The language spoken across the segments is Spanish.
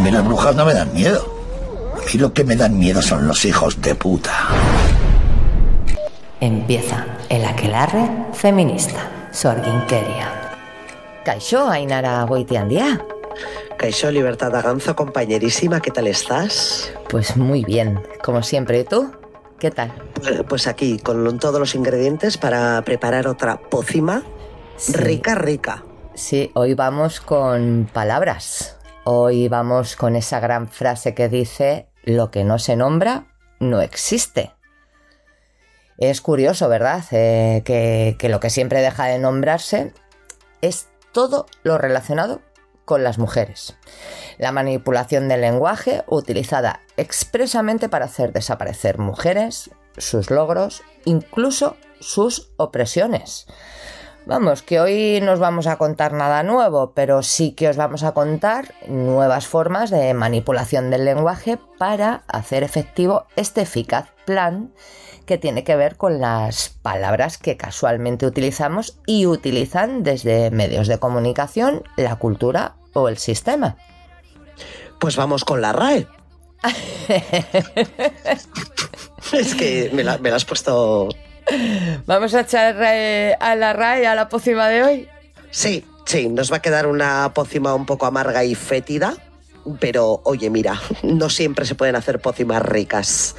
mí las brujas no me dan miedo. A mí lo que me dan miedo son los hijos de puta. Empieza el aquelarre feminista. Sorginkeria. Kaixo, Ainara Goitiandia. Kaixo, Libertad Aganzo, compañerísima, ¿qué tal estás? Pues muy bien, como siempre. ¿Y tú? ¿Qué tal? Pues, pues aquí, con todos los ingredientes para preparar otra pócima Sí. rica, rica. Sí, hoy vamos con palabras. Hoy vamos con esa gran frase que dice, lo que no se nombra, no existe. Es curioso, ¿verdad? Eh, que, que lo que siempre deja de nombrarse es todo lo relacionado con las mujeres. La manipulación del lenguaje utilizada expresamente para hacer desaparecer mujeres, sus logros, incluso sus opresiones. Vamos, que hoy no os vamos a contar nada nuevo, pero sí que os vamos a contar nuevas formas de manipulación del lenguaje para hacer efectivo este eficaz plan que tiene que ver con las palabras que casualmente utilizamos y utilizan desde medios de comunicación, la cultura o el sistema. Pues vamos con la RAE. es que me la, me la has puesto... Vamos a echar eh, a la RAE a la pócima de hoy. Sí, sí, nos va a quedar una pócima un poco amarga y fétida. Pero oye, mira, no siempre se pueden hacer pócimas ricas.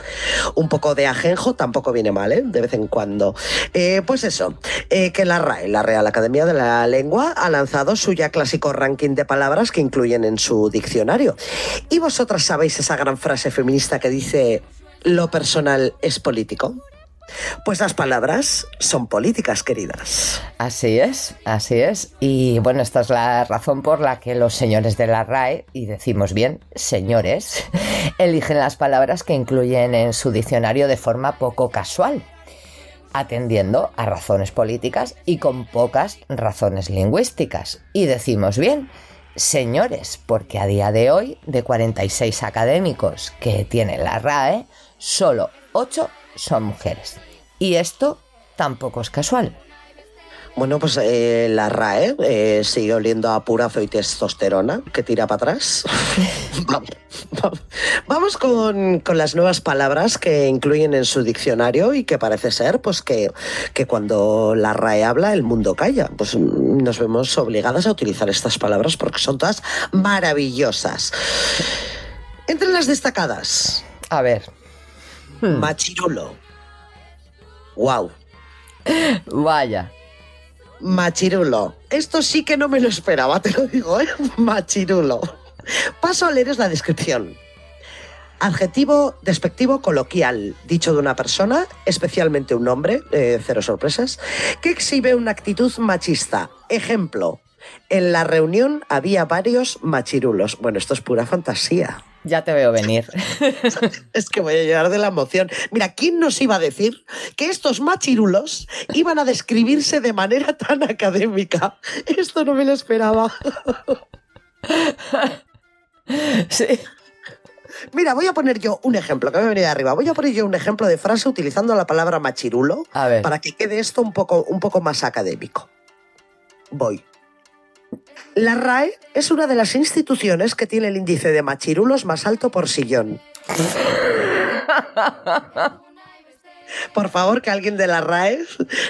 Un poco de ajenjo tampoco viene mal, ¿eh? De vez en cuando. Eh, pues eso, eh, que la RAE, la Real Academia de la Lengua, ha lanzado su ya clásico ranking de palabras que incluyen en su diccionario. ¿Y vosotras sabéis esa gran frase feminista que dice, lo personal es político? Pues las palabras son políticas, queridas. Así es, así es. Y bueno, esta es la razón por la que los señores de la RAE, y decimos bien, señores, eligen las palabras que incluyen en su diccionario de forma poco casual, atendiendo a razones políticas y con pocas razones lingüísticas. Y decimos bien, señores, porque a día de hoy, de 46 académicos que tiene la RAE, solo 8 son mujeres. Y esto tampoco es casual. Bueno, pues eh, la RAE eh, sigue oliendo a purazo y testosterona, que tira para atrás. Vamos, Vamos con, con las nuevas palabras que incluyen en su diccionario y que parece ser pues que, que cuando la RAE habla el mundo calla. Pues mm, nos vemos obligadas a utilizar estas palabras porque son todas maravillosas. Entre las destacadas, A ver, machirulo. Wow. vaya. Machirulo. Esto sí que no me lo esperaba, te lo digo, ¿eh? Machirulo. Paso a leeros la descripción. Adjetivo despectivo coloquial, dicho de una persona, especialmente un hombre, eh, cero sorpresas, que exhibe una actitud machista. Ejemplo, en la reunión había varios machirulos. Bueno, esto es pura fantasía. Ya te veo venir. Es que voy a llorar de la emoción. Mira, ¿quién nos iba a decir que estos machirulos iban a describirse de manera tan académica? Esto no me lo esperaba. Sí. Mira, voy a poner yo un ejemplo que me venido de arriba. Voy a poner yo un ejemplo de frase utilizando la palabra machirulo A ver. para que quede esto un poco, un poco más académico. Voy. La RAE es una de las instituciones que tiene el índice de machirulos más alto por sillón. Por favor, que alguien de la RAE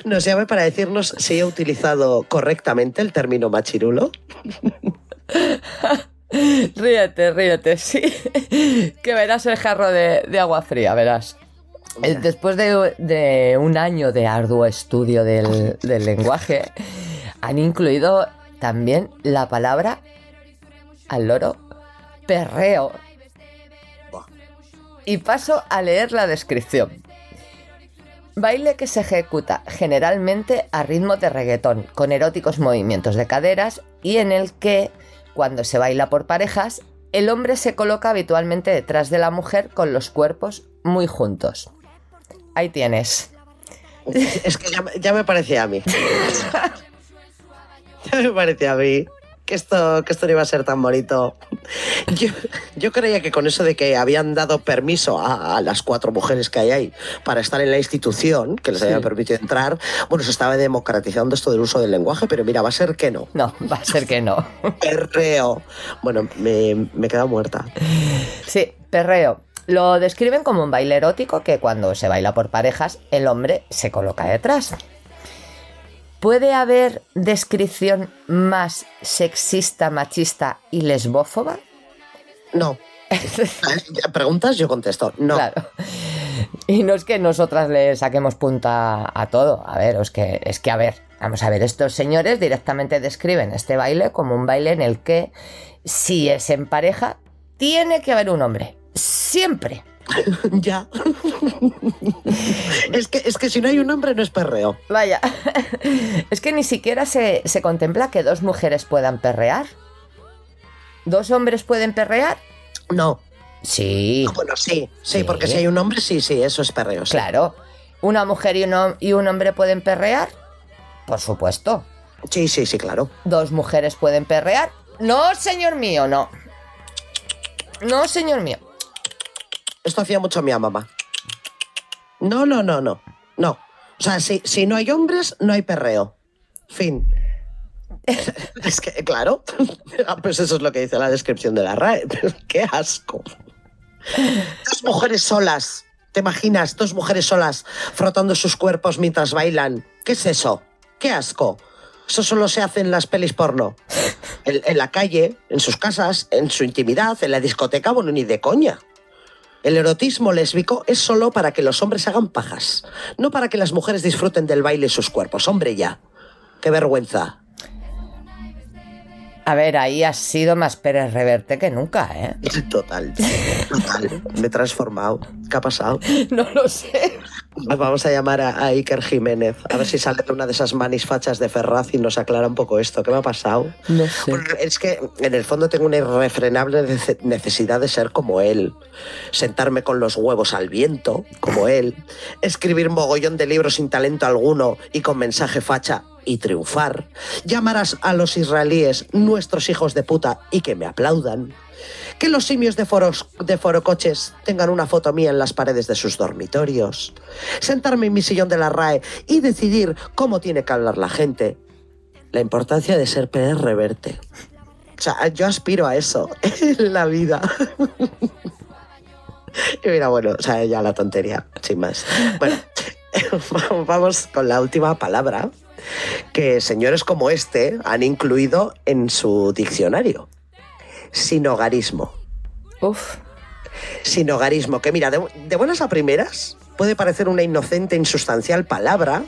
nos llame para decirnos si he utilizado correctamente el término machirulo. Ríete, ríete, sí. Que verás el jarro de, de agua fría, verás. Eh, Después de, de un año de arduo estudio del, del lenguaje, han incluido también la palabra al loro perreo. Y paso a leer la descripción. Baile que se ejecuta generalmente a ritmo de reggaetón, con eróticos movimientos de caderas y en el que, cuando se baila por parejas, el hombre se coloca habitualmente detrás de la mujer con los cuerpos muy juntos. Ahí tienes. Es que ya, ya me parecía a mí. ya me parecía a mí. que esto, que esto no iba a ser tan bonito. Yo, yo creía que con eso de que habían dado permiso a, a las cuatro mujeres que hay ahí para estar en la institución, que les Sí. habían permitido entrar, bueno, se estaba democratizando esto del uso del lenguaje, pero mira, va a ser que no. No, va a ser que no. Perreo. Bueno, me, me he quedado muerta. Sí, perreo. Lo describen como un baile erótico que cuando se baila por parejas, el hombre se coloca detrás. ¿Puede haber descripción más sexista, machista y lesbófoba? No. Preguntas, yo contesto. No. Claro. Y no es que nosotras le saquemos punta a todo. A ver, es que, es que, a ver, vamos a ver, estos señores directamente describen este baile como un baile en el que, si es en pareja, tiene que haber un hombre. Siempre. Ya. es, que, es que si no hay un hombre no es perreo. Vaya. Es que ni siquiera se, se contempla que dos mujeres puedan perrear. ¿Dos hombres pueden perrear? No. Sí. Bueno, sí, sí, Sí. porque si hay un hombre, sí, sí, eso es perreo. sí. Claro. ¿Una mujer y un, y un hombre pueden perrear? Por supuesto. Sí, sí, sí, claro. ¿Dos mujeres pueden perrear? No, señor mío, no. No, señor mío. Esto hacía mucho mi mamá. No, no, no, no. No. O sea, si, si no hay hombres, no hay perreo. Fin. es que, claro. Ah, pues eso es lo que dice la descripción de la RAE. Qué asco. Dos mujeres solas. ¿Te imaginas? Dos mujeres solas frotando sus cuerpos mientras bailan. ¿Qué es eso? ¡Qué asco! Eso solo se hace en las pelis porno. En, en la calle, en sus casas, en su intimidad, en la discoteca, bueno, ni de coña. El erotismo lésbico es solo para que los hombres hagan pajas, no para que las mujeres disfruten del baile sus cuerpos. Hombre, ya. Qué vergüenza. A ver, ahí has sido más Pérez Reverte que nunca, ¿eh? Total, total. Me he transformado. ¿Qué ha pasado? No lo sé. Vamos a llamar a, a Iker Jiménez, a ver si sale de una de esas manis fachas de Ferraz y nos aclara un poco esto. ¿Qué me ha pasado? No sé. Es que en el fondo tengo una irrefrenable nece- necesidad de ser como él. Sentarme con los huevos al viento, como él. Escribir mogollón de libros sin talento alguno y con mensaje facha y triunfar. Llamar a los israelíes nuestros hijos de puta y que me aplaudan. Que los simios de, foros, de forocoches tengan una foto mía en las paredes de sus dormitorios. Sentarme en mi sillón de la RAE y decidir cómo tiene que hablar la gente. La importancia de ser Pérez Reverte. O sea, yo aspiro a eso en la vida. Y mira, bueno, o sea, ya la tontería, sin más. Bueno, vamos con la última palabra que señores como este han incluido en su diccionario. Sinogarismo. Uf. Sinogarismo, que mira, de, de buenas a primeras puede parecer una inocente, insustancial palabra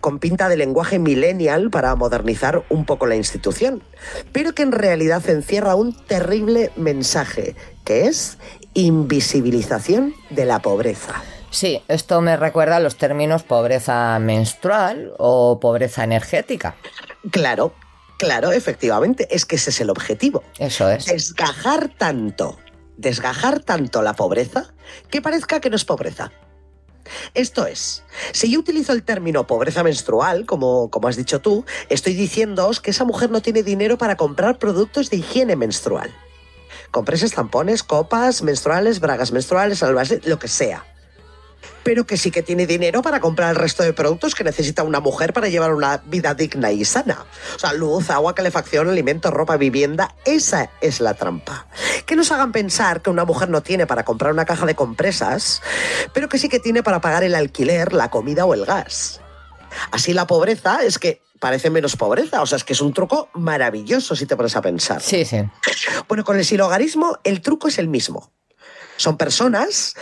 con pinta de lenguaje millennial para modernizar un poco la institución, pero que en realidad encierra un terrible mensaje, que es invisibilización de la pobreza. Sí, esto me recuerda a los términos pobreza menstrual o pobreza energética. Claro, claro, efectivamente, es que ese es el objetivo. Eso es. Desgajar tanto, desgajar tanto la pobreza que parezca que no es pobreza. Esto es, si yo utilizo el término pobreza menstrual, como, como has dicho tú, estoy diciéndoos que esa mujer no tiene dinero para comprar productos de higiene menstrual. Compreses, tampones, copas menstruales, bragas menstruales, albas, lo que sea. Pero que sí que tiene dinero para comprar el resto de productos que necesita una mujer para llevar una vida digna y sana. O sea, luz, agua, calefacción, alimentos, ropa, vivienda. Esa es la trampa. Que nos hagan pensar que una mujer no tiene para comprar una caja de compresas, pero que sí que tiene para pagar el alquiler, la comida o el gas. Así la pobreza es que parece menos pobreza. O sea, es que es un truco maravilloso si te pones a pensar. Sí, sí. Bueno, con el silogarismo el truco es el mismo. Son personas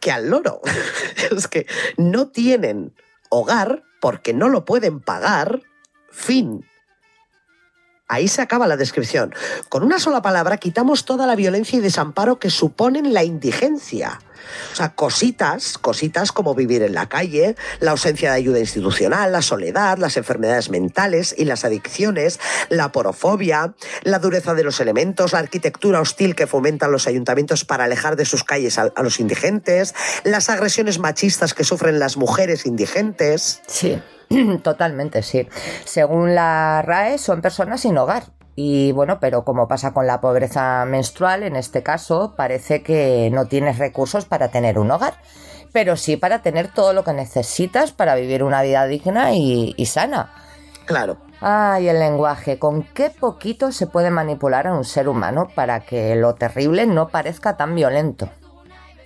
que al loro es que no tienen hogar porque no lo pueden pagar. Fin. Ahí se acaba la descripción. Con una sola palabra quitamos toda la violencia y desamparo que suponen la indigencia. O sea, cositas, cositas como vivir en la calle, la ausencia de ayuda institucional, la soledad, las enfermedades mentales y las adicciones, la porofobia, la dureza de los elementos, la arquitectura hostil que fomentan los ayuntamientos para alejar de sus calles a, a los indigentes, las agresiones machistas que sufren las mujeres indigentes. Sí, totalmente, sí. Según la RAE, son personas sin hogar Y bueno, pero como pasa con la pobreza menstrual, en este caso parece que no tienes recursos para tener un hogar, pero sí para tener todo lo que necesitas para vivir una vida digna y, y sana. Claro. Ay, el lenguaje, con qué poquito se puede manipular a un ser humano para que lo terrible no parezca tan violento.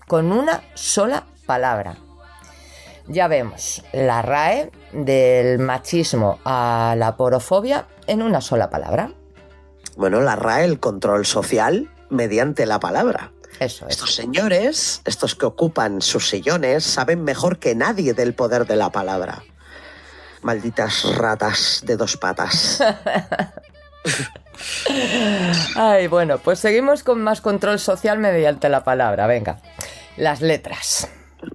Con una sola palabra. Ya vemos la RAE del machismo a la porofobia en una sola palabra. Bueno, la RAE, el control social mediante la palabra. Eso es. Estos señores, estos que ocupan sus sillones, saben mejor que nadie del poder de la palabra. Malditas ratas de dos patas. Ay, bueno, pues seguimos con más control social mediante la palabra. Venga, las letras.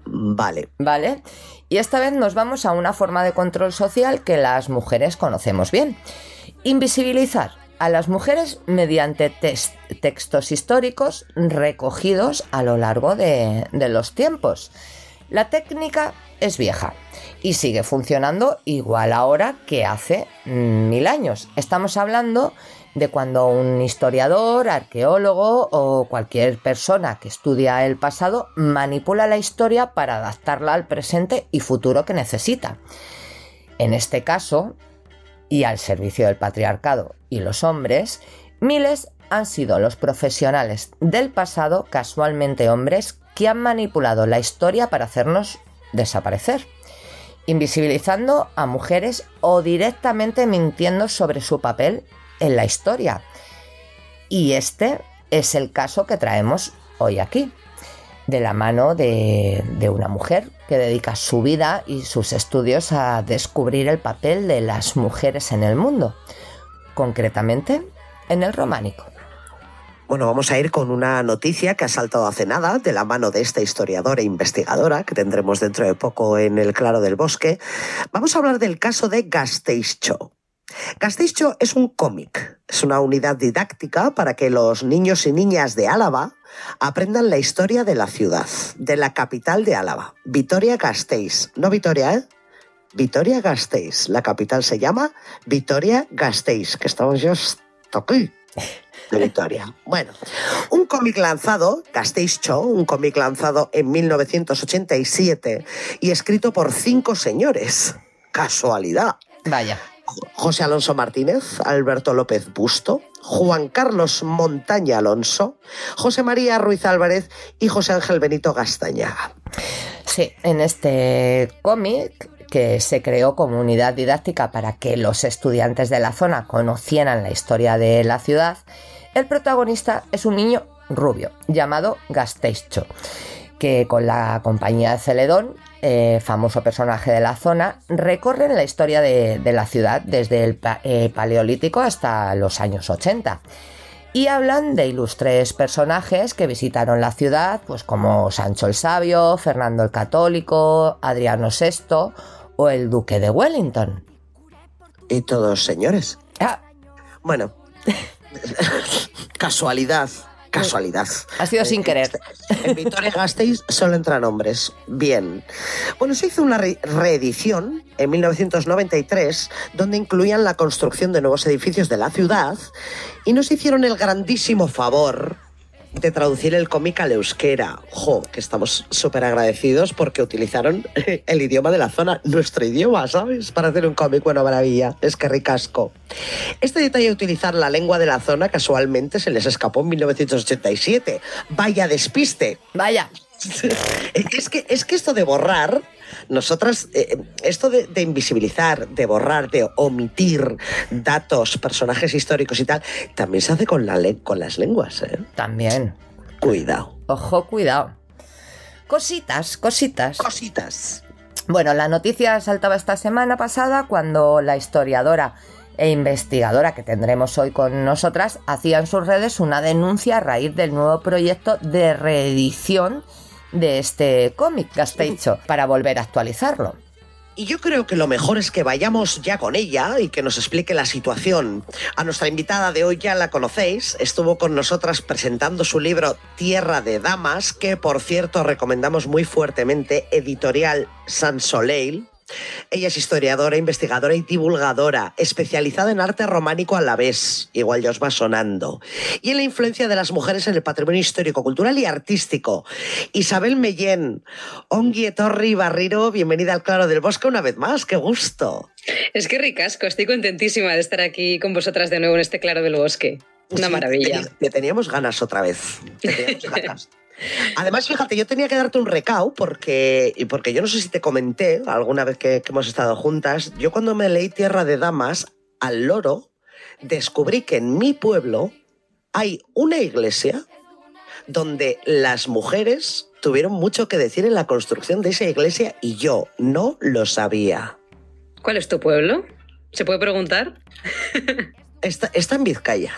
Vale. ¿Vale? Y esta vez nos vamos a una forma de control social que las mujeres conocemos bien. Invisibilizar a las mujeres mediante tex- textos históricos recogidos a lo largo de, los tiempos. La técnica es vieja y sigue funcionando igual ahora que hace mil años. Estamos hablando de cuando un historiador, arqueólogo o cualquier persona que estudia el pasado manipula la historia para adaptarla al presente y futuro que necesita. En este caso, y al servicio del patriarcado y los hombres, miles han sido los profesionales del pasado, casualmente hombres, que han manipulado la historia para hacernos desaparecer, invisibilizando a mujeres o directamente mintiendo sobre su papel en la historia. Y este es el caso que traemos hoy aquí, de la mano de, una mujer que dedica su vida y sus estudios a descubrir el papel de las mujeres en el mundo, concretamente en el románico. Bueno, vamos a ir con una noticia que ha saltado hace nada de la mano de esta historiadora e investigadora que tendremos dentro de poco en el Claro del Bosque. Vamos a hablar del caso de Gasteicho. Gasteicho es un cómic, es una unidad didáctica para que los niños y niñas de Álava aprendan la historia de la ciudad, de la capital de Álava, Vitoria-Gasteiz. No Vitoria, ¿eh? Vitoria-Gasteiz. La capital se llama Vitoria-Gasteiz, que estamos hasta aquí de Vitoria. Bueno, un cómic lanzado, Gasteiz Show, un cómic lanzado en 1987 y escrito por cinco señores. Casualidad. Vaya. José Alonso Martínez, Alberto López Busto, Juan Carlos Montaña Alonso, José María Ruiz Álvarez y José Ángel Benito Gastañaga. Sí, en este cómic que se creó como unidad didáctica para que los estudiantes de la zona conocieran la historia de la ciudad, el protagonista es un niño rubio llamado Gasteicho, que con la compañía de Celedón, eh, famoso personaje de la zona, recorren la historia de, de la ciudad desde el eh, Paleolítico hasta los años 80 y hablan de ilustres personajes que visitaron la ciudad, pues como Sancho el Sabio, Fernando el Católico, Adriano VI o el Duque de Wellington. Y todos señores. Ah, Bueno, casualidad, casualidad. ha sido sin querer. En Vitoria Gasteiz solo entran hombres. Bien. Bueno, se hizo una re- reedición en 1993 donde incluían la construcción de nuevos edificios de la ciudad y nos hicieron el grandísimo favor de traducir el cómic al euskera. Jo, que estamos súper agradecidos porque utilizaron el idioma de la zona, nuestro idioma, ¿sabes? Para hacer un cómic, bueno, maravilla. Es que ricasco. Este detalle de utilizar la lengua de la zona casualmente se les escapó en 1987. Vaya despiste. Vaya, Es que, es que esto de borrar, nosotras, eh, esto de, de invisibilizar, de borrar, de omitir datos, personajes históricos y tal, también se hace con, la le- con las lenguas. ¿eh? también. Cuidado. Ojo, cuidado. Cositas, cositas. Cositas. Bueno, la noticia saltaba esta semana pasada cuando la historiadora e investigadora que tendremos hoy con nosotras hacía en sus redes una denuncia a raíz del nuevo proyecto de reedición de este cómic Gasteicho para volver a actualizarlo. Y yo creo que lo mejor es que vayamos ya con ella y que nos explique la situación. A nuestra invitada de hoy ya la conocéis, estuvo con nosotras presentando su libro Tierra de Damas, que por cierto recomendamos muy fuertemente, editorial San Soleil. Ella es historiadora, investigadora y divulgadora, especializada en arte románico a la vez, igual ya os va sonando, y en la influencia de las mujeres en el patrimonio histórico, cultural y artístico. Isabel Mellén, Ongi Torri Barriro, bienvenida al Claro del Bosque una vez más, qué gusto. Es que ricasco, estoy contentísima de estar aquí con vosotras de nuevo en este Claro del Bosque. Una maravilla. Te teníamos ganas otra vez. Te teníamos ganas. Además, fíjate, yo tenía que darte un recao porque, porque yo no sé si te comenté alguna vez que, hemos estado juntas, yo cuando me leí Tierra de Damas al loro, descubrí que en mi pueblo hay una iglesia donde las mujeres tuvieron mucho que decir en la construcción de esa iglesia y yo no lo sabía. ¿Cuál es tu pueblo? ¿Se puede preguntar? Está, en Vizcaya.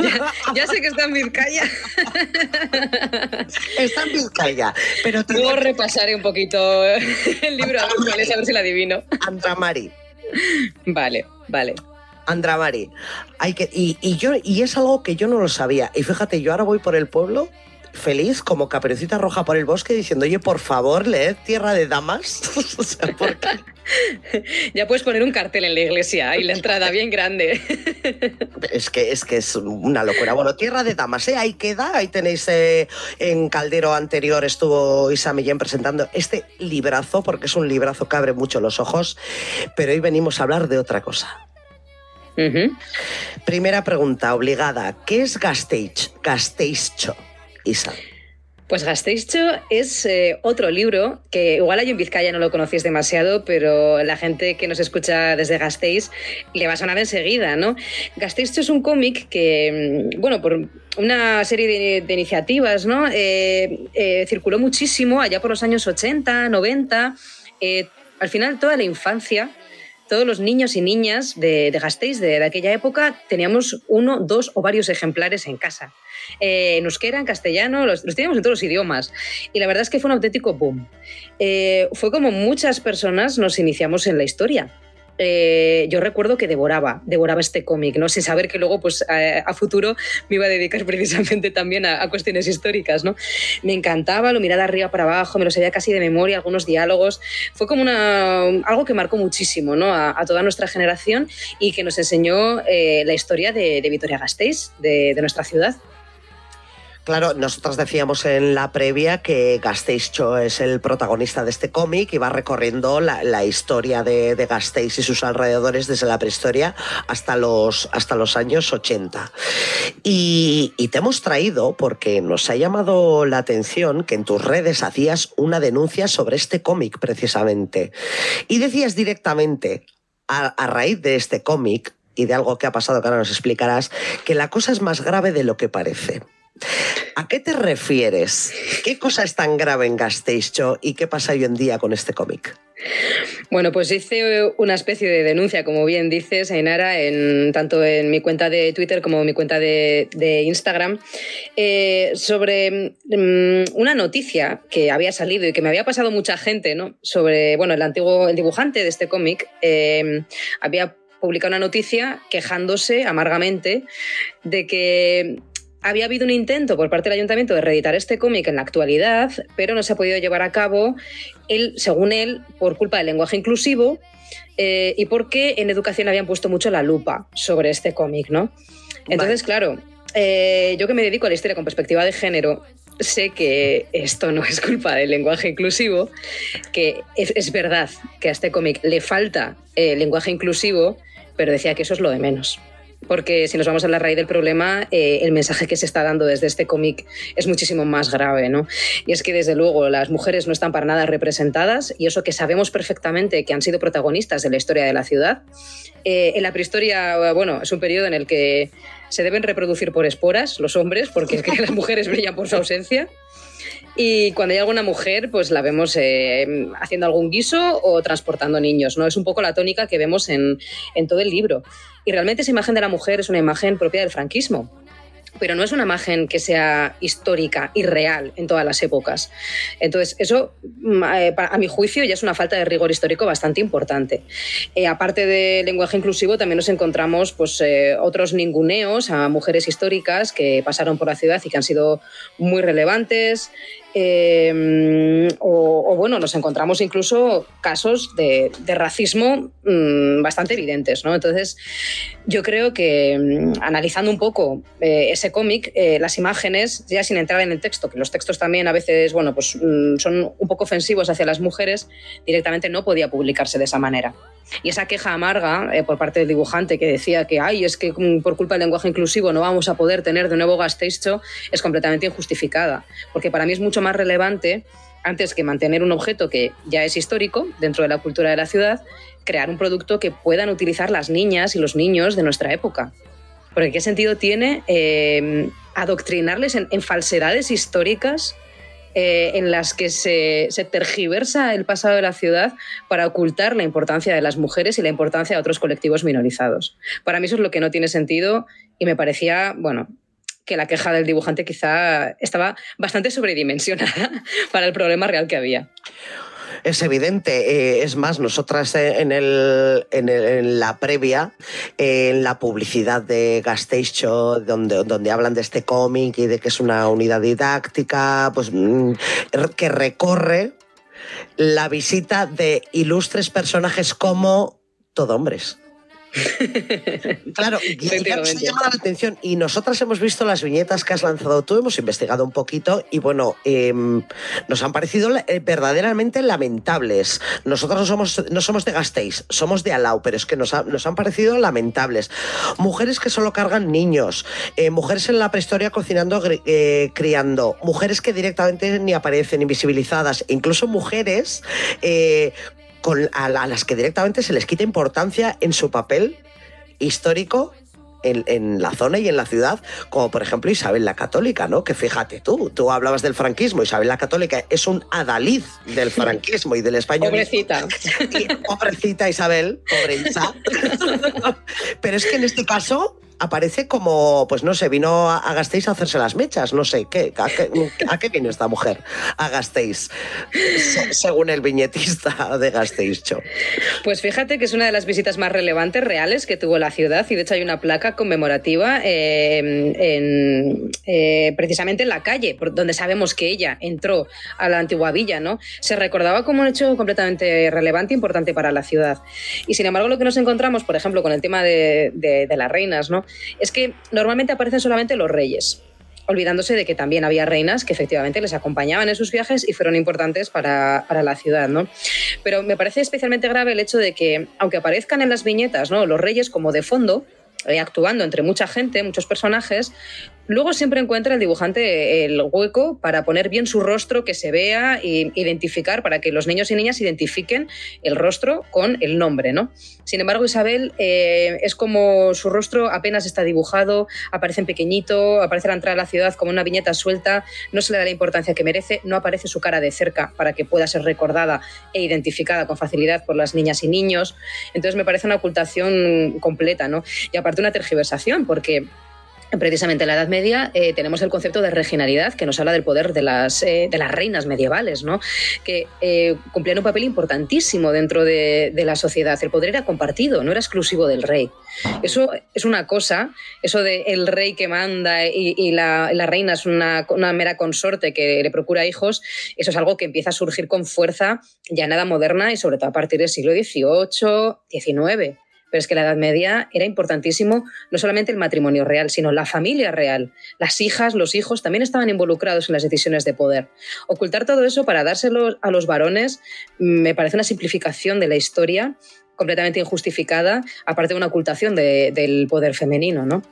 ya, sé que está en Vizcaya. está en Vizcaya. Pero Luego repasaré un poquito el libro a ver si la adivino. Andramari. Vale, vale. Andramari. Hay que, y, y, yo, y es algo que yo no lo sabía. Y fíjate, yo ahora voy por el pueblo feliz como caperucita roja por el bosque diciendo, oye, por favor, leed Tierra de Damas. ya puedes poner un cartel en la iglesia y la entrada bien grande. es, que, es que es una locura. Bueno, Tierra de Damas, ¿eh? ahí queda. Ahí tenéis eh, en Caldero anterior estuvo Isa Millén presentando este librazo, porque es un librazo que abre mucho los ojos. Pero hoy venimos a hablar de otra cosa. Primera pregunta obligada. ¿Qué es Gasteiz? Gasteicho? Isa. Pues Gasteicho es eh, otro libro que igual hay en Vizcaya no lo conocéis demasiado, pero la gente que nos escucha desde Gasteiz le va a sonar enseguida, ¿no? Gasteicho es un cómic que, mm, bueno, por una serie de, iniciativas, ¿no? Eh, eh, circuló muchísimo allá por los años 80, 90. al final, toda la infancia todos los niños y niñas de, de Gasteiz de, aquella época teníamos uno, dos o varios ejemplares en casa. Eh, en euskera, en castellano, los, teníamos en todos los idiomas. Y la verdad es que fue un auténtico boom. Eh, fue como muchas personas nos iniciamos en la historia. Eh, yo recuerdo que devoraba, devoraba este cómic, ¿no? Sin saber que luego, pues, a, futuro me iba a dedicar precisamente también a, cuestiones históricas, ¿no? Me encantaba, lo miraba de arriba para abajo, me lo sabía casi de memoria, algunos diálogos. Fue como una, algo que marcó muchísimo, ¿no? A, toda nuestra generación y que nos enseñó la historia de, de Vitoria Gasteiz, de nuestra ciudad. Claro, nosotros decíamos en la previa que Gasteiz Cho es el protagonista de este cómic y va recorriendo la, historia de, de, Gasteiz y sus alrededores desde la prehistoria hasta los, hasta los años 80. Y, y te hemos traído porque nos ha llamado la atención que en tus redes hacías una denuncia sobre este cómic precisamente. Y decías directamente, a, a raíz de este cómic y de algo que ha pasado que ahora nos explicarás, que la cosa es más grave de lo que parece. ¿A qué te refieres? ¿Qué cosa es tan grave en Gasteicho y qué pasa hoy en día con este cómic? Bueno, pues hice una especie de denuncia, como bien dices, Ainara, en, tanto en mi cuenta de Twitter como en mi cuenta de, Instagram, eh, sobre mm, una noticia que había salido y que me había pasado mucha gente, ¿no? Sobre, bueno, el antiguo el dibujante de este cómic eh, había publicado una noticia quejándose amargamente de que había habido un intento por parte del ayuntamiento de reeditar este cómic en la actualidad, pero no se ha podido llevar a cabo, él, según él, por culpa del lenguaje inclusivo eh, y porque en educación habían puesto mucho la lupa sobre este cómic, ¿no? Entonces, claro, eh, yo que me dedico a la historia con perspectiva de género, sé que esto no es culpa del lenguaje inclusivo, que es, verdad que a este cómic le falta el lenguaje inclusivo, pero decía que eso es lo de menos porque si nos vamos a la raíz del problema, eh, el mensaje que se está dando desde este cómic es muchísimo más grave, ¿no? Y es que desde luego las mujeres no están para nada representadas y eso que sabemos perfectamente que han sido protagonistas de la historia de la ciudad. Eh, en la prehistoria, bueno, es un periodo en el que se deben reproducir por esporas los hombres, porque es que las mujeres brillan por su ausencia. Y cuando hay alguna mujer, pues la vemos eh, haciendo algún guiso o transportando niños, ¿no? Es un poco la tónica que vemos en, en todo el libro. Y realmente esa imagen de la mujer es una imagen propia del franquismo pero no es una imagen que sea histórica y real en todas las épocas. Entonces, eso, mm, eh, a mi juicio, ya es una falta de rigor histórico bastante importante. Eh, aparte del lenguaje inclusivo, también nos encontramos pues, eh, otros ninguneos a mujeres históricas que pasaron por la ciudad y que han sido muy relevantes. Em, o, bueno, nos encontramos incluso casos de, racismo mm, bastante evidentes, ¿no? Entonces, yo creo que mm, analizando un poco eh, ese cómic, eh, las imágenes, ya sin entrar en el texto, que los textos también a veces, bueno, pues mm, son un poco ofensivos hacia las mujeres, directamente no podía publicarse de esa manera. Y esa queja amarga eh, por parte del dibujante que decía que, ay, es que por culpa del lenguaje inclusivo no vamos a poder tener de nuevo Gasteicho, es completamente injustificada. Porque para mí es mucho más relevante, antes que mantener un objeto que ya es histórico dentro de la cultura de la ciudad, crear un producto que puedan utilizar las niñas y los niños de nuestra época. Porque ¿qué sentido tiene eh, adoctrinarles en falsedades históricas eh, en las que se, tergiversa el pasado de la ciudad para ocultar la importancia de las mujeres y la importancia de otros colectivos minorizados. Para mí eso es lo que no tiene sentido y me parecía, bueno, que la queja del dibujante quizá estaba bastante sobredimensionada para el problema real que había es evidente. Eh, es más, nosotras en, el, en, la previa, en la publicidad de Gasteicho, donde, donde hablan de este cómic y de que es una unidad didáctica, pues mm, que recorre la visita de ilustres personajes como todo hombres. claro, y, llama la atención. Y nosotras hemos visto las viñetas que has lanzado tú, hemos investigado un poquito y bueno, em, nos han parecido eh, verdaderamente lamentables. Nosotros no somos, no somos de Gasteiz, somos de Alau, pero es que nos, han parecido lamentables. Mujeres que solo cargan niños, eh, mujeres en la prehistoria cocinando, eh, criando, mujeres que directamente ni aparecen invisibilizadas, incluso mujeres a, las que directamente se les quita importancia en su papel histórico en, la zona y en la ciudad, como por ejemplo Isabel la Católica, ¿no? Que fíjate tú, tú hablabas del franquismo, Isabel la Católica es un adalid del franquismo y del español. Pobrecita. pobrecita Isabel, pobre Pero es que en este caso aparece como, pues no sé, vino a, Gasteiz a hacerse las mechas, no sé, ¿qué? ¿A, qué, vino esta mujer a Gasteiz? según el viñetista de Gasteiz. Pues fíjate que es una de las visitas más relevantes, reales, que tuvo la ciudad y de hecho hay una placa conmemorativa em, eh, precisamente en la calle, donde sabemos que ella entró a la antigua villa, ¿no? Se recordaba como un hecho completamente relevante e importante para la ciudad. Y sin embargo lo que nos encontramos, por ejemplo, con el tema de, de las reinas, ¿no? Es que normalmente aparecen solamente los reyes olvidándose de que también había reinas que efectivamente les acompañaban en sus viajes y fueron importantes para, la ciudad, ¿no? Pero me parece especialmente grave el hecho de que, aunque aparezcan en las viñetas ¿no? los reyes como de fondo, eh, actuando entre mucha gente, muchos personajes, Luego siempre encuentra el dibujante el hueco para poner bien su rostro, que se vea e identificar, para que los niños y niñas identifiquen el rostro con el nombre, ¿no? Sin embargo, Isabel eh, es como su rostro apenas está dibujado, aparece en pequeñito, aparece a la entrada de la ciudad como una viñeta suelta, no se le da la importancia que merece, no aparece su cara de cerca para que pueda ser recordada e identificada con facilidad por las niñas y niños. Entonces me parece una ocultación completa, ¿no? Y aparte una tergiversación, porque Precisamente en la Edad Media eh, tenemos el concepto de regionalidad que nos habla del poder de las, eh, de las reinas medievales, ¿no? que eh, cumplían un papel importantísimo dentro de, la sociedad. El poder era compartido, no era exclusivo del rey. Eso es una cosa, eso de el rey que manda y, la, reina es una, mera consorte que le procura hijos, eso es algo que empieza a surgir con fuerza ya en la Edad Moderna y sobre todo a partir del siglo XVIII, XIX. Pero es que la Edad Media era importantísimo no solamente el matrimonio real, sino la familia real. Las hijas, los hijos también estaban involucrados en las decisiones de poder. Ocultar todo eso para dárselo a los varones me parece una simplificación de la historia completamente injustificada, aparte de una ocultación del poder femenino, ¿no?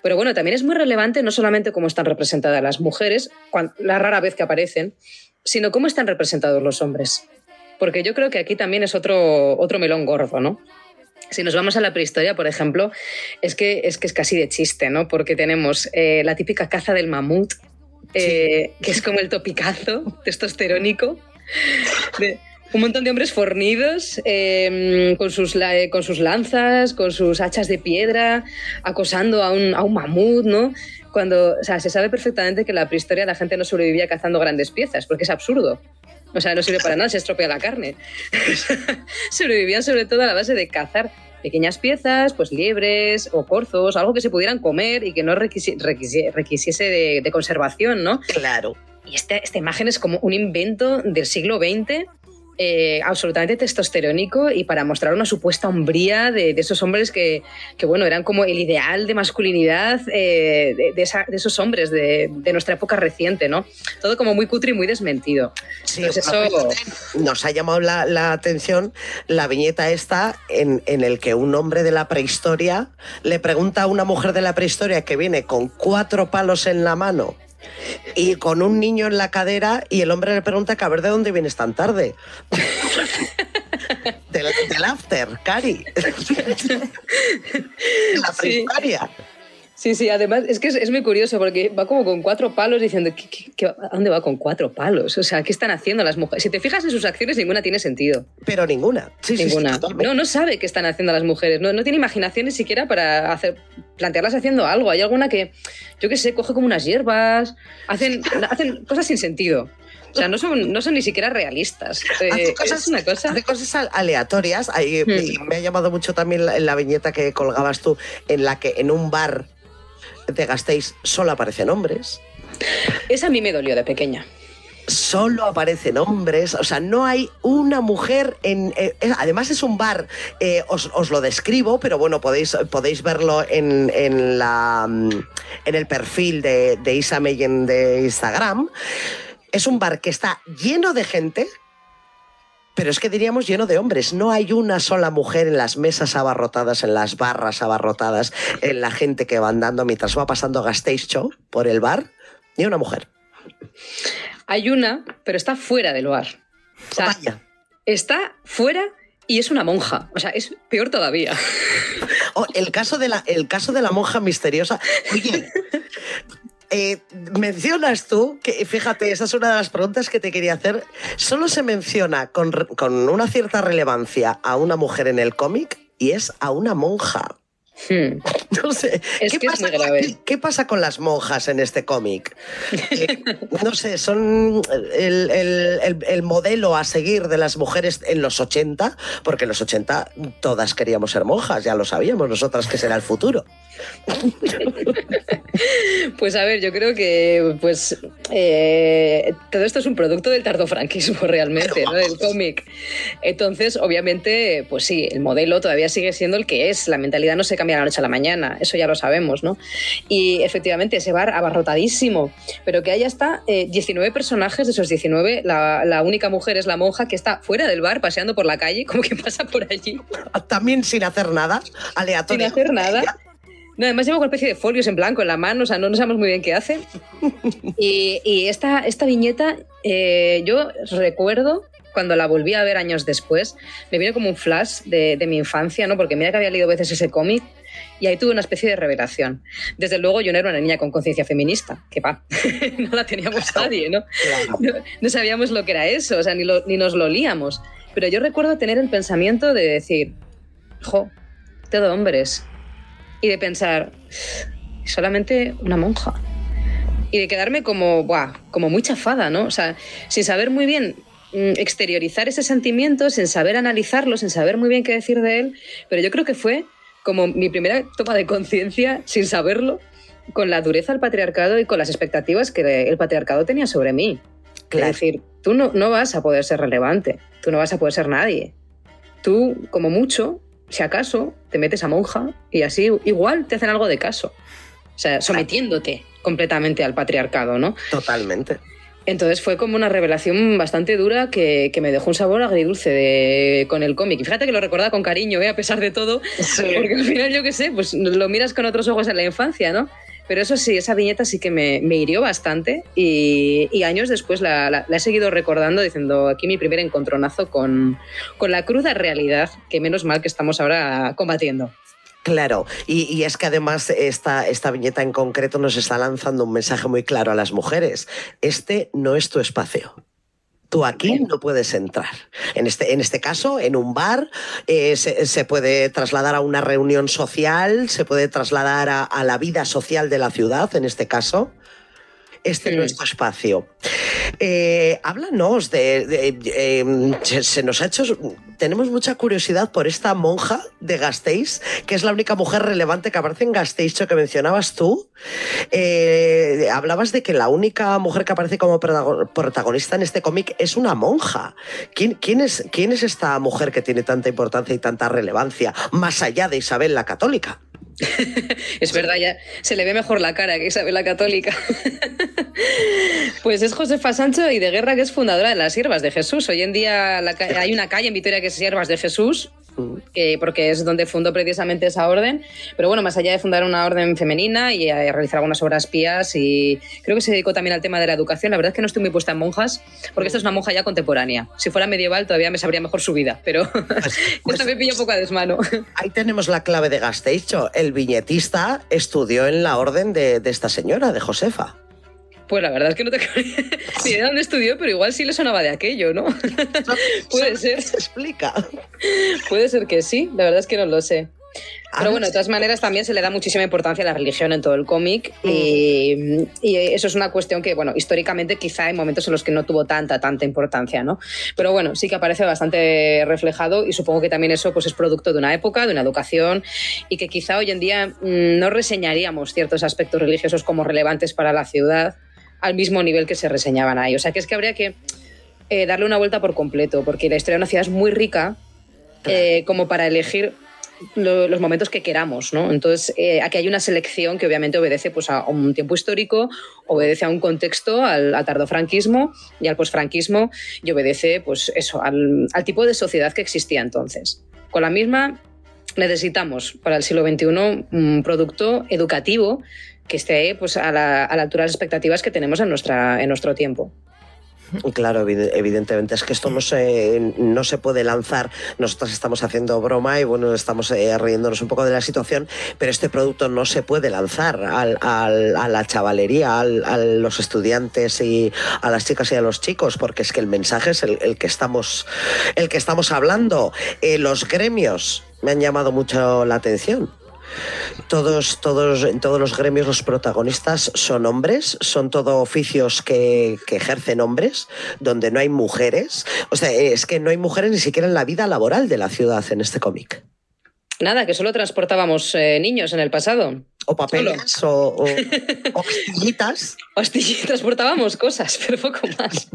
Pero bueno, también es muy relevante no solamente cómo están representadas las mujeres, la rara vez que aparecen, sino cómo están representados los hombres. Porque yo creo que aquí también es otro, otro melón gordo, ¿no? Si nos vamos a la prehistoria, por ejemplo, es que es, que es casi de chiste, ¿no? Porque tenemos eh, la típica caza del mamut, eh, que es como el topicazo testosterónico. De, un montón de hombres fornidos, em, con, sus, con sus lanzas, con sus hachas de piedra, acosando a un, a un mamut, ¿no? Cuando, o sea, se sabe perfectamente que en la prehistoria la gente no sobrevivía cazando grandes piezas, porque es absurdo. O sea, no sirve para nada, se estropea la carne. Sobrevivían sobre todo a la base de cazar pequeñas piezas, pues liebres o corzos, algo que se pudieran comer y que no requisiese de, conservación, ¿no? Claro. y este, esta imagen es como un invento del siglo XX eh, absolutamente testosterónico y para mostrar una supuesta hombría de, esos hombres que, bueno, eran como el ideal de masculinidad eh, de, esos hombres de, nuestra época reciente, ¿no? Todo como muy cutre y muy desmentido. Sí, eso... nos ha llamado la, atención la viñeta esta en, en el que un hombre de la prehistoria le pregunta a una mujer de la prehistoria que viene con cuatro palos en la mano y con un niño en la cadera y el hombre le pregunta que a ver de dónde vienes tan tarde. del, after, Cari. la. Sí, sí, además es que es, muy curioso porque va como con cuatro palos diciendo, a dónde va con cuatro palos? O sea, ¿qué están haciendo las mujeres? Si te fijas en sus acciones, ninguna tiene sentido. Pero ninguna. Sí, ninguna. no, no sabe qué están haciendo las mujeres. No, no tiene imaginación ni siquiera para hacer, plantearlas haciendo algo. Hay alguna que, yo qué sé, coge como unas hierbas, hacen, hacen cosas sin sentido. O sea, no son, no son ni siquiera realistas. Eh, cosas, es una cosa. Hace cosas aleatorias. Hmm. Me ha llamado mucho también la, la, viñeta que colgabas tú, en la que en un bar de Gasteiz solo aparecen hombres. Esa a mí me dolió de pequeña solo aparecen hombres, o sea, no hay una mujer en... Eh, además es un bar, eh, os, lo describo, pero bueno, podéis, podéis verlo en, la, mm, en el perfil de, de Isa Meyen de Instagram. Es un bar que está lleno de gente, pero es que diríamos lleno de hombres. No hay una sola mujer en las mesas abarrotadas, en las barras abarrotadas, en la gente que va andando mientras va pasando Gasteiz Show por el bar. Ni una mujer. Hay una, pero está fuera del bar. O sea, está fuera y es una monja. O sea, es peor todavía. Oh, el, caso de la, el caso de la monja misteriosa. Oye, eh, mencionas tú, que fíjate, esa es una de las preguntas que te quería hacer, solo se menciona con, con una cierta relevancia a una mujer en el cómic y es a una monja. Hmm. No sé. ¿qué, pasa con, ¿qué, pasa con las monjas en este cómic? Eh, no sé, son el, modelo a seguir de las mujeres en los 80, porque en los 80 todas queríamos ser monjas, ya lo sabíamos nosotras que será el futuro. Pues a ver, yo creo que pues eh, todo esto es un producto del tardofranquismo realmente, ¿no? del cómic. Entonces, obviamente, pues sí, el modelo todavía sigue siendo el que es, la mentalidad no se cambia de la noche a la mañana, eso ya lo sabemos, ¿no? Y efectivamente, ese bar abarrotadísimo, pero que haya está 19 personajes, de esos 19, la, la única mujer es la monja que está fuera del bar paseando por la calle, como que pasa por allí. También sin hacer nada, aleatorio. Sin hacer nada. No, además lleva una especie de folios en blanco en la mano, o sea, no, sabemos muy bien qué hace. y, esta, esta viñeta, eh, yo recuerdo cuando la volví a ver años después, me vino como un flash de, mi infancia, ¿no? Porque mira que había leído veces ese cómic y ahí tuve una especie de revelación. Desde luego yo no era una niña con conciencia feminista, que va, no la teníamos nadie, ¿no? ¿no? sabíamos lo que era eso, o sea, ni, ni nos lo líamos. Pero yo recuerdo tener el pensamiento de decir, jo, todo hombres, y de pensar, solamente una monja. Y de quedarme como, buah, como muy chafada, ¿no? O sea, sin saber muy bien exteriorizar ese sentimiento, sin saber analizarlo, sin saber muy bien qué decir de él, pero yo creo que fue como mi primera toma de conciencia, sin saberlo, con la dureza del patriarcado y con las expectativas que el patriarcado tenía sobre mí. Es decir, tú no, no vas a poder ser relevante, tú no vas a poder ser nadie. Tú, como mucho, si acaso, te metes a monja y así igual te hacen algo de caso. O sea, sometiéndote completamente al patriarcado, ¿no? Totalmente. Entonces fue como una revelación bastante dura que, me dejó un sabor agridulce de, con el cómic. Y fíjate que lo recordaba con cariño, ¿eh? a pesar de todo, porque al final yo qué sé, pues lo miras con otros ojos en la infancia, ¿no? Pero eso sí, esa viñeta sí que me, hirió bastante y, años después la, he seguido recordando diciendo aquí mi primer encontronazo con, con la cruda realidad que menos mal que estamos ahora combatiendo. Claro, y, es que además esta, esta viñeta en concreto nos está lanzando un mensaje muy claro a las mujeres. Este no es tu espacio. Tú aquí no puedes entrar. En este, en este caso, en un bar, eh, se, puede trasladar a una reunión social, se puede trasladar a, la vida social de la ciudad, en este caso. Este no es tu espacio. Eh, háblanos de. Em, se, nos ha hecho. Tenemos mucha curiosidad por esta monja de Gasteiz, que es la única mujer relevante que aparece en Gasteiz, que mencionabas tú. Eh, hablabas de que la única mujer que aparece como protagonista en este cómic es una monja. ¿Quién, es, ¿Quién es esta mujer que tiene tanta importancia y tanta relevancia, más allá de Isabel la Católica? es verdad, ya se le ve mejor la cara que Isabel la Católica. pues es Josefa Sancho y de Guerra, que es fundadora de las Siervas de Jesús. Hoy en día hay una calle en Vitoria que Siervas de Jesús, porque es donde fundó precisamente esa orden. Pero bueno, más allá de fundar una orden femenina y a realizar algunas obras pías, y creo que se dedicó también al tema de la educación. La verdad es que no estoy muy puesta en monjas, porque esta es una monja ya contemporánea. Si fuera medieval todavía me sabría mejor su vida, pero pues, pues, me un poco a desmano. Ahí tenemos la clave de Gasteicho. El viñetista estudió en la orden de, de esta señora, de Josefa. Pues la verdad es que no te ni de dónde estudió, pero igual sí le sonaba de aquello, ¿no? Puede ser. Se explica. Puede ser que sí, la verdad es que no lo sé. Pero bueno, de todas maneras también se le da muchísima importancia a la religión en todo el cómic mm. y, eso es una cuestión que, bueno, históricamente quizá hay momentos en los que no tuvo tanta, tanta importancia, ¿no? Pero bueno, sí que aparece bastante reflejado y supongo que también eso pues, es producto de una época, de una educación y que quizá hoy en día mm, no reseñaríamos ciertos aspectos religiosos como relevantes para la ciudad al mismo nivel que se reseñaban ahí. O sea que es que habría que eh, darle una vuelta por completo, porque la historia de una ciudad es muy rica eh, como para elegir los momentos que queramos, ¿no? Entonces, eh, aquí hay una selección que obviamente obedece pues, a un tiempo histórico, obedece a un contexto, al, al tardofranquismo y al posfranquismo, y obedece pues, eso, al, al tipo de sociedad que existía entonces. Con la misma necesitamos para el siglo XXI un producto educativo que esté pues, a, la, altura de las expectativas que tenemos en, nuestra, en nuestro tiempo. Claro, evidentemente es que esto no se, no se puede lanzar. Nosotros estamos haciendo broma y bueno, estamos eh, riéndonos un poco de la situación, pero este producto no se puede lanzar al, a la chavalería, a los estudiantes y a las chicas y a los chicos, porque es que el mensaje es el, que, estamos, el que estamos hablando. Eh, los gremios me han llamado mucho la atención todos, todos, en todos los gremios los protagonistas son hombres, son todo oficios que, ejercen hombres, donde no hay mujeres. O sea, es que no hay mujeres ni siquiera en la vida laboral de la ciudad en este cómic. Nada, que solo transportábamos eh, niños en el pasado. O papeles, o, o, hostillitas. transportábamos cosas, pero poco más.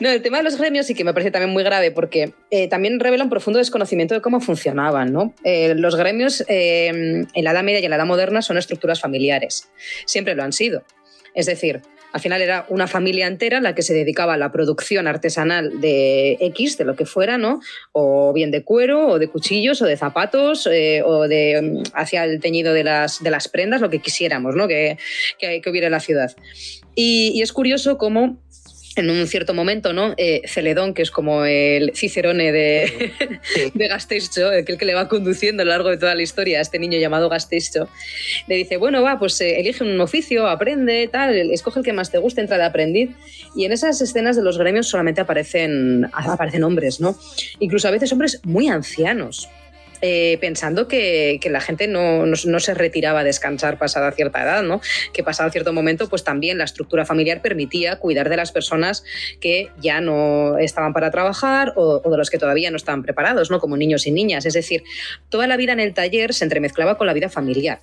no, el tema de los gremios sí que me parece también muy grave porque eh, también revela un profundo desconocimiento de cómo funcionaban. ¿no? Eh, los gremios en la Edad Media y en la Edad Moderna son estructuras familiares. Siempre lo han sido. Es decir, al final era una familia entera la que se dedicaba a la producción artesanal de X, de lo que fuera, ¿no? O bien de cuero, o de cuchillos, o de zapatos, eh, o de mm, hacia el teñido de las, de las prendas, lo que quisiéramos, ¿no? Que, que, hubiera en la ciudad. Y es curioso cómo en un cierto momento, ¿no? Eh, Celedón, que es como el Cicerone de, de Gasteicho, el que le va conduciendo a lo largo de toda la historia a este niño llamado Gasteicho, le dice, bueno, va, pues eh, elige un oficio, aprende, tal, escoge el que más te guste, entra de aprendiz. Y en esas escenas de los gremios solamente aparecen, aparecen hombres, ¿no? Incluso a veces hombres muy ancianos. Eh, pensando que, la gente no, se retiraba a descansar pasada cierta edad, ¿no? que pasado cierto momento pues también la estructura familiar permitía cuidar de las personas que ya no estaban para trabajar o, o, de los que todavía no estaban preparados, ¿no? como niños y niñas. Es decir, toda la vida en el taller se entremezclaba con la vida familiar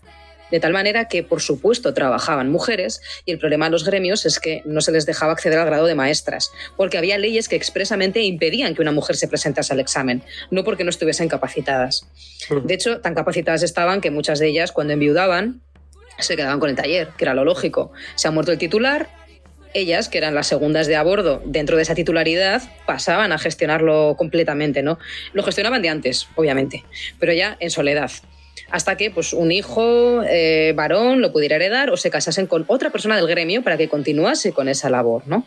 de tal manera que, por supuesto, trabajaban mujeres y el problema de los gremios es que no se les dejaba acceder al grado de maestras, porque había leyes que expresamente impedían que una mujer se presentase al examen, no porque no estuviesen capacitadas. De hecho, tan capacitadas estaban que muchas de ellas, cuando enviudaban, se quedaban con el taller, que era lo lógico. Se ha muerto el titular, ellas, que eran las segundas de a bordo dentro de esa titularidad, pasaban a gestionarlo completamente, ¿no? Lo gestionaban de antes, obviamente, pero ya en soledad hasta que pues, un hijo eh, varón lo pudiera heredar o se casasen con otra persona del gremio para que continuase con esa labor. ¿no?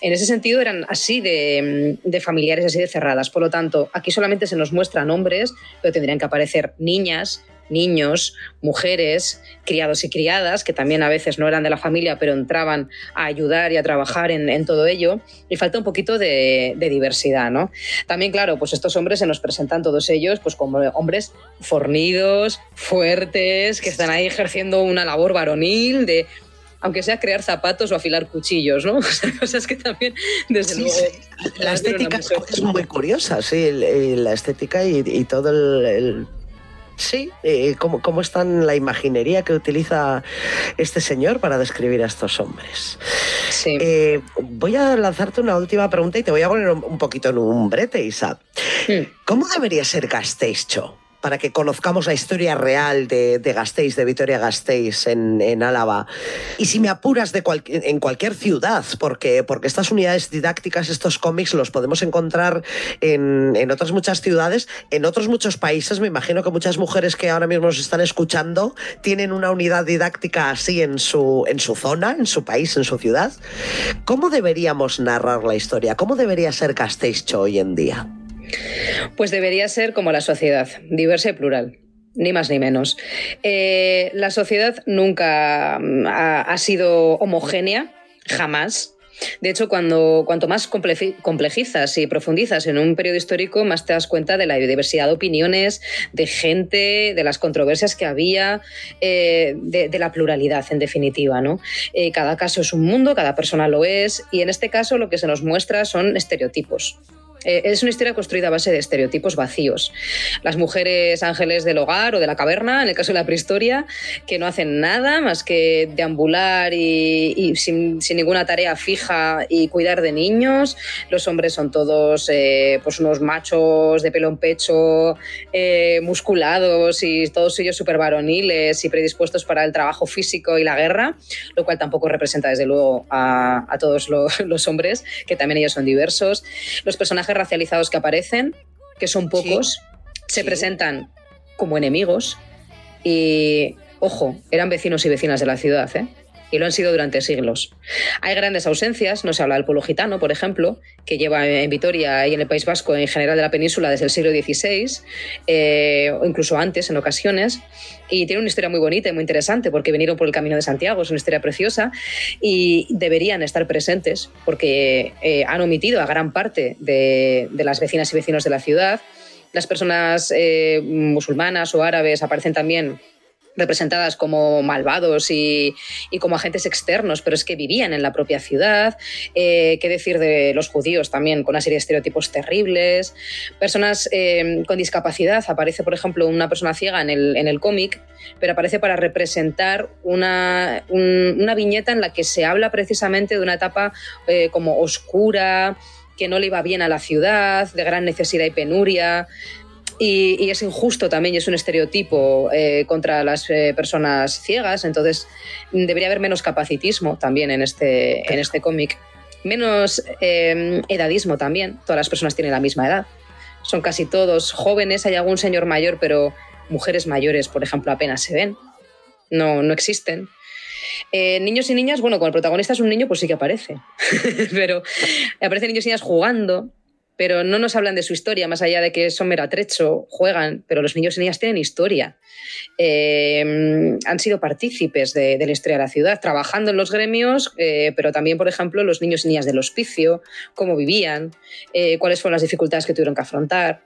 En ese sentido eran así de, de, familiares, así de cerradas. Por lo tanto, aquí solamente se nos muestran hombres, pero tendrían que aparecer niñas, niños, mujeres, criados y criadas, que también a veces no eran de la familia, pero entraban a ayudar y a trabajar en, todo ello, y falta un poquito de, diversidad, ¿no? También, claro, pues estos hombres se nos presentan todos ellos pues como hombres fornidos, fuertes, que están ahí ejerciendo una labor varonil de aunque sea crear zapatos o afilar cuchillos, ¿no? O sea, cosas que también, desde luego... La estética es, muy curiosa, sí, la estética y, todo el Sí, eh, ¿cómo, ¿cómo, está en la imaginería que utiliza este señor para describir a estos hombres? Sí. Eh, voy a lanzarte una última pregunta y te voy a poner un poquito en un brete, Isa. Hmm. ¿Cómo debería ser Gasteiz para que conozcamos la historia real de, de Gasteiz, de Vitoria Gasteiz en, en Álava. Y si me apuras de en cualquier ciudad, porque, porque estas unidades didácticas, estos cómics, los podemos encontrar en, en, otras muchas ciudades, en otros muchos países. Me imagino que muchas mujeres que ahora mismo nos están escuchando tienen una unidad didáctica así en su, en su zona, en su país, en su ciudad. ¿Cómo deberíamos narrar la historia? ¿Cómo debería ser Gasteiz hoy en día? Pues debería ser como la sociedad, diversa y plural ni más ni menos. Eh, la sociedad nunca mm, ha, sido homogénea, jamás. De hecho, cuando, cuanto más complejizas y profundizas en un periodo histórico, más te das cuenta de la diversidad de opiniones, de gente, de las controversias que había, eh, de, la pluralidad, en definitiva. ¿no? Eh, cada caso es un mundo, cada persona lo es, y en este caso lo que se nos muestra son estereotipos. Eh, es una historia construida a base de estereotipos vacíos. Las mujeres ángeles del hogar o de la caverna, en el caso de la prehistoria, que no hacen nada más que deambular y, sin, ninguna tarea fija y cuidar de niños. Los hombres son todos eh, pues unos machos de pelo en pecho, eh, musculados y todos ellos súper varoniles y predispuestos para el trabajo físico y la guerra, lo cual tampoco representa desde luego a, todos los, los hombres, que también ellos son diversos. Los personajes racializados que aparecen, que son pocos, se presentan como enemigos y, ojo, eran vecinos y vecinas de la ciudad, ¿eh? Y lo han sido durante siglos. Hay grandes ausencias, no se habla del pueblo gitano, por ejemplo, que lleva en Vitoria y en el País Vasco en general de la península desde el siglo XVI, eh, o incluso antes en ocasiones, y tiene una historia muy bonita y muy interesante porque vinieron por el Camino de Santiago, es una historia preciosa, y deberían estar presentes porque eh, han omitido a gran parte de, las vecinas y vecinos de la ciudad. Las personas eh, musulmanas o árabes aparecen también representadas como malvados y, como agentes externos, pero es que vivían en la propia ciudad. Eh, ¿Qué decir de los judíos también, con una serie de estereotipos terribles? Personas eh, con discapacidad. Aparece, por ejemplo, una persona ciega en el, en el cómic, pero aparece para representar una, una, viñeta en la que se habla precisamente de una etapa eh, como oscura, que no le iba bien a la ciudad, de gran necesidad y penuria. Y, es injusto también y es un estereotipo eh, contra las eh, personas ciegas, entonces debería haber menos capacitismo también en este, en este cómic. Menos em, edadismo también, todas las personas tienen la misma edad. Son casi todos jóvenes, hay algún señor mayor, pero mujeres mayores, por ejemplo, apenas se ven. No, no existen. Eh, niños y niñas, bueno, cuando el protagonista es un niño, pues sí que aparece. pero aparecen niños y niñas jugando, pero no nos hablan de su historia, más allá de que son mero atrecho, juegan, pero los niños y niñas tienen historia. Eh, han sido partícipes de, la historia de la ciudad, trabajando en los gremios, eh, pero también, por ejemplo, los niños y niñas del hospicio, cómo vivían, eh, cuáles fueron las dificultades que tuvieron que afrontar.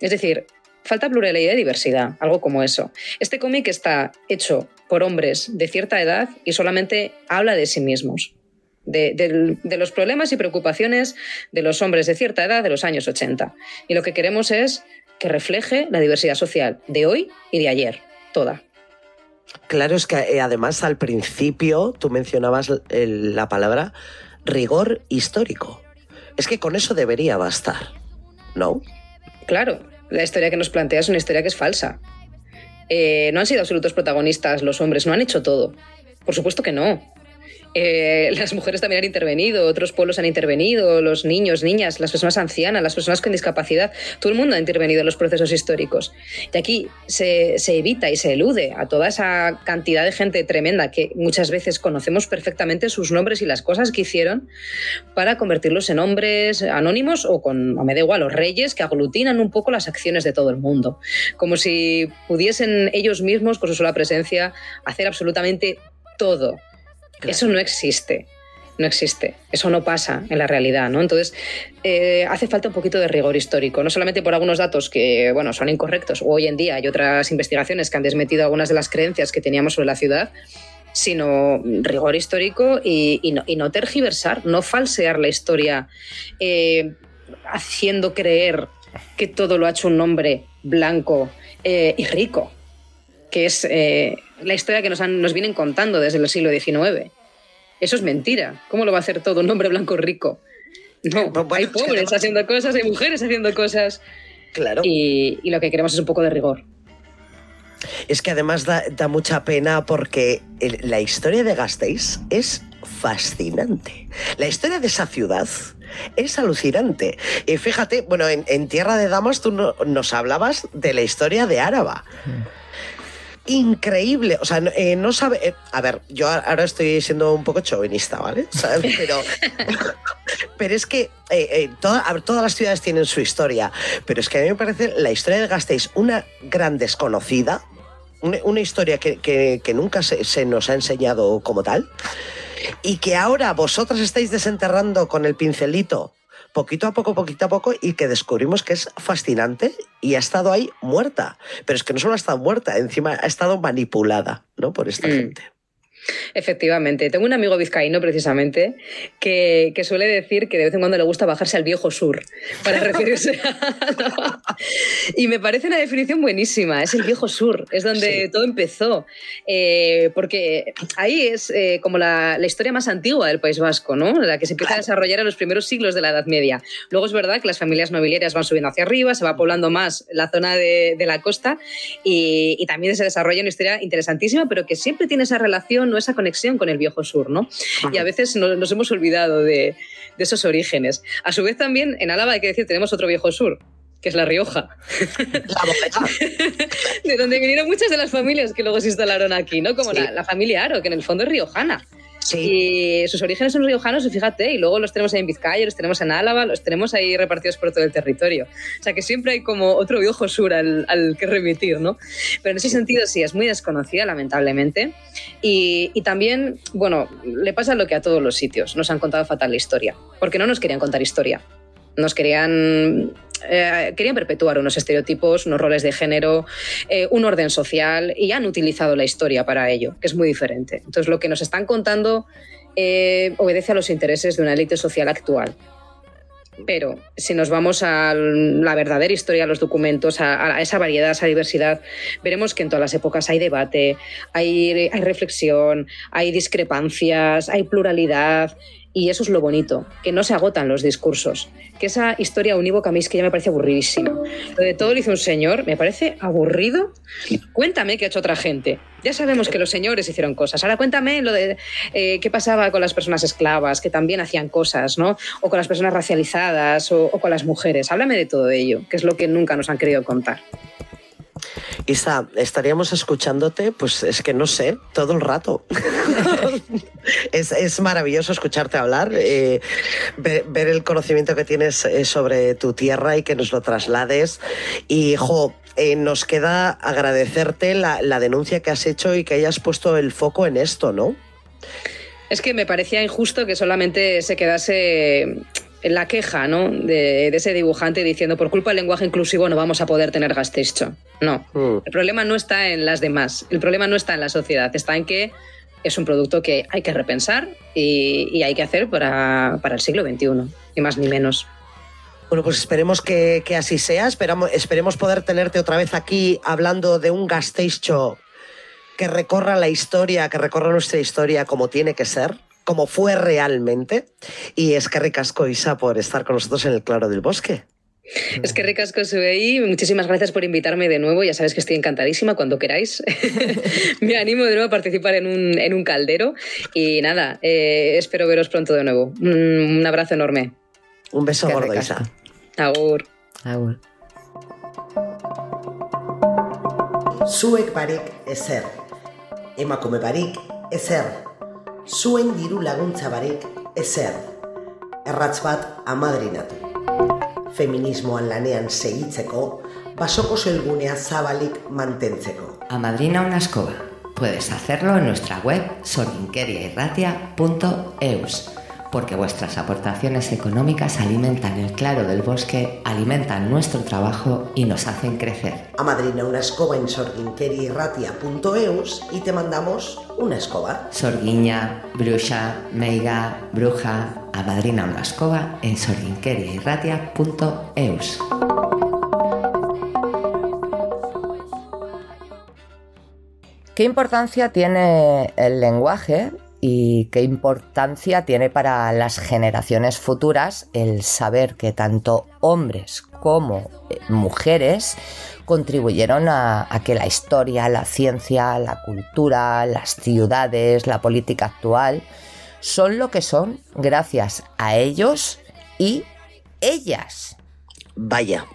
Es decir, falta pluralidad y diversidad, algo como eso. Este cómic está hecho por hombres de cierta edad y solamente habla de sí mismos de, los problemas y preocupaciones de los hombres de cierta edad de los años 80. Y lo que queremos es que refleje la diversidad social de hoy y de ayer, toda. Claro, es que eh, además al principio tú mencionabas la palabra rigor histórico. Es que con eso debería bastar, ¿no? Claro, la historia que nos plantea es una historia que es falsa. Eh, no han sido absolutos protagonistas los hombres, no han hecho todo. Por supuesto que no. Eh, las mujeres también han intervenido, otros pueblos han intervenido, los niños, niñas, las personas ancianas, las personas con discapacidad, todo el mundo ha intervenido en los procesos históricos. Y aquí se, evita y se elude a toda esa cantidad de gente tremenda que muchas veces conocemos perfectamente sus nombres y las cosas que hicieron para convertirlos en hombres anónimos o con, o me da igual, los reyes que aglutinan un poco las acciones de todo el mundo. Como si pudiesen ellos mismos, con su sola presencia, hacer absolutamente todo eso no existe. No existe. Eso no pasa en la realidad, ¿no? Entonces, eh, hace falta un poquito de rigor histórico, no solamente por algunos datos que, bueno, son incorrectos, o hoy en día hay otras investigaciones que han desmetido algunas de las creencias que teníamos sobre la ciudad, sino rigor histórico y, no, tergiversar, no falsear la historia eh, haciendo creer que todo lo ha hecho un hombre blanco eh, y rico, que es eh, la historia que nos, nos vienen contando desde el siglo XIX. Eso es mentira. ¿Cómo lo va a hacer todo un hombre blanco rico? No, hay pobres haciendo cosas, hay mujeres haciendo cosas. Claro. Y, y, lo que queremos es un poco de rigor. Es que además da, mucha pena porque la historia de Gasteiz es fascinante. La historia de esa ciudad es alucinante. Y fíjate, bueno, en, Tierra de Damas tú nos hablabas de la historia de Áraba. Increíble, o sea, no, eh, sabe. Eh, a ver, yo ahora estoy siendo un poco chauvinista, ¿vale? Pero, pero es que eh, todas las ciudades tienen su historia, pero es que a mí me parece la historia de Gasteiz una gran desconocida, una, historia que, nunca se, nos ha enseñado como tal y que ahora vosotras estáis desenterrando con el pincelito poquito a poco, poquito a poco, y que descubrimos que es fascinante y ha estado ahí muerta. Pero es que no solo ha estado muerta, encima ha estado manipulada ¿no? por esta mm. gente. Efectivamente. Tengo un amigo vizcaíno, precisamente, que, suele decir que de vez en cuando le gusta bajarse al viejo sur para referirse a... y me parece una definición buenísima. Es el viejo sur, es donde todo empezó. Eh, porque ahí es eh, como la, historia más antigua del País Vasco, ¿no? La que se empieza a desarrollar en los primeros siglos de la Edad Media. Luego es verdad que las familias nobiliarias van subiendo hacia arriba, se va poblando más la zona de, la costa y, y también se desarrolla una historia interesantísima, pero que siempre tiene esa relación esa conexión con el viejo sur, ¿no? Y a veces nos, hemos olvidado de, esos orígenes. A su vez también en Álava hay que decir, tenemos otro viejo sur, que es La Rioja. de donde vinieron muchas de las familias que luego se instalaron aquí, ¿no? Como la, la, familia Aro, que en el fondo es riojana. Y sus orígenes son riojanos, y fíjate, y luego los tenemos ahí en Vizcaya, los tenemos en Álava, los tenemos ahí repartidos por todo el territorio. O sea que siempre hay como otro viejo sur al, que remitir, ¿no? Pero en ese sentido sí, es muy desconocida, lamentablemente. Y, y, también, bueno, le pasa lo que a todos los sitios, nos han contado fatal la historia, porque no nos querían contar historia. Nos querían eh, querían perpetuar unos estereotipos, unos roles de género, eh, un orden social y han utilizado la historia para ello, que es muy diferente. Entonces, lo que nos están contando eh, obedece a los intereses de una élite social actual. Pero si nos vamos a la verdadera historia, a los documentos, a, esa variedad, a esa diversidad, veremos que en todas las épocas hay debate, hay, hay reflexión, hay discrepancias, hay pluralidad y eso es lo bonito, que no se agotan los discursos. Que esa historia unívoca a que ya me parece aburridísima. Lo de todo lo hizo un señor, me parece aburrido. Cuéntame qué ha hecho otra gente. Ya sabemos que los señores hicieron cosas. Ahora cuéntame lo de eh, qué pasaba con las personas esclavas, que también hacían cosas, ¿no? O con las personas racializadas o con las mujeres. Háblame de todo ello, que es lo que nunca nos han querido contar. Isa, estaríamos escuchándote, pues es que no sé, todo el rato. es, maravilloso escucharte hablar, eh, ver, el conocimiento que tienes eh, sobre tu tierra y que nos lo traslades. Y, jo, eh, nos queda agradecerte la, la denuncia que has hecho y que hayas puesto el foco en esto, ¿no? Es que me parecía injusto que solamente se quedase la queja ¿no? de, ese dibujante diciendo por culpa del lenguaje inclusivo no vamos a poder tener Gastecho. No, mm. el problema no está en las demás, el problema no está en la sociedad, está en que es un producto que hay que repensar y, hay que hacer para, el siglo XXI, ni más ni menos. Bueno, pues esperemos que, así sea. Esperamos, esperemos poder tenerte otra vez aquí hablando de un Gasteicho que recorra la historia, que recorra nuestra historia como tiene que ser como fue realmente. Y es que ricasco, Isa, por estar con nosotros en el Claro del Bosque. Es que ricasco ahí. Muchísimas gracias por invitarme de nuevo. Ya sabes que estoy encantadísima cuando queráis. Me animo de nuevo a participar en un, caldero. Y nada, eh, espero veros pronto de nuevo. Un, abrazo enorme. Un beso gordo, Isa. Agur. Agur. Zuek barik ezer. Emakume barik ezer zuen diru laguntza barik ezer. Erratz bat amadrinatu. Feminismoan lanean segitzeko, basoko zelgunea zabalik mantentzeko. Amadrina una escoba. Puedes hacerlo en nuestra web sorinkeriairratia.eus. porque vuestras aportaciones económicas alimentan el claro del bosque, alimentan nuestro trabajo y nos hacen crecer. Amadrina una escoba en sorguinqueriratia.eus y te mandamos una escoba. Sorguiña, bruja, meiga, bruja, amadrina una escoba en sorguinqueriratia.eus. ¿Qué importancia tiene el lenguaje y qué importancia tiene para las generaciones futuras el saber que tanto hombres como eh, mujeres contribuyeron a, que la historia, la ciencia, la cultura, las ciudades, la política actual son lo que son gracias a ellos y ellas. Vaya.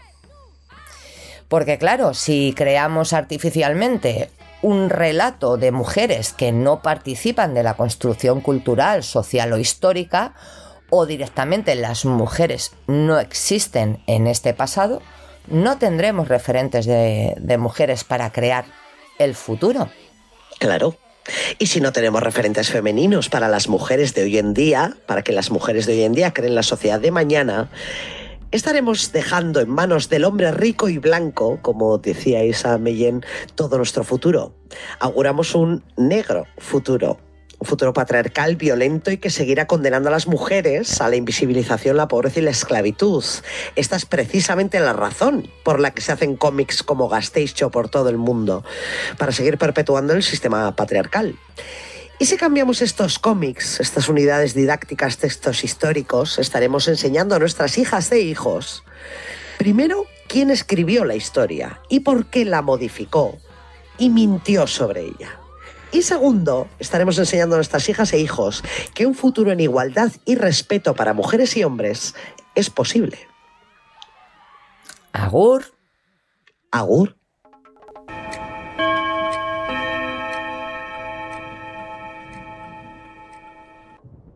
Porque claro, si creamos artificialmente un relato de mujeres que no participan de la construcción cultural, social o histórica, o directamente las mujeres no existen en este pasado, no tendremos referentes de, mujeres para crear el futuro. Claro. Y si no tenemos referentes femeninos para las mujeres de hoy en día, para que las mujeres de hoy en día creen la sociedad de mañana, estaremos dejando en manos del hombre rico y blanco, como decía Isa Meyen, todo nuestro futuro. Auguramos un negro futuro, un futuro patriarcal, violento y que seguirá condenando a las mujeres a la invisibilización, la pobreza y la esclavitud. Esta es precisamente la razón por la que se hacen cómics como Gasteicho por todo el mundo, para seguir perpetuando el sistema patriarcal. Y si cambiamos estos cómics, estas unidades didácticas, textos históricos, estaremos enseñando a nuestras hijas e hijos, primero, quién escribió la historia y por qué la modificó y mintió sobre ella. Y segundo, estaremos enseñando a nuestras hijas e hijos que un futuro en igualdad y respeto para mujeres y hombres es posible. Agur. Agur.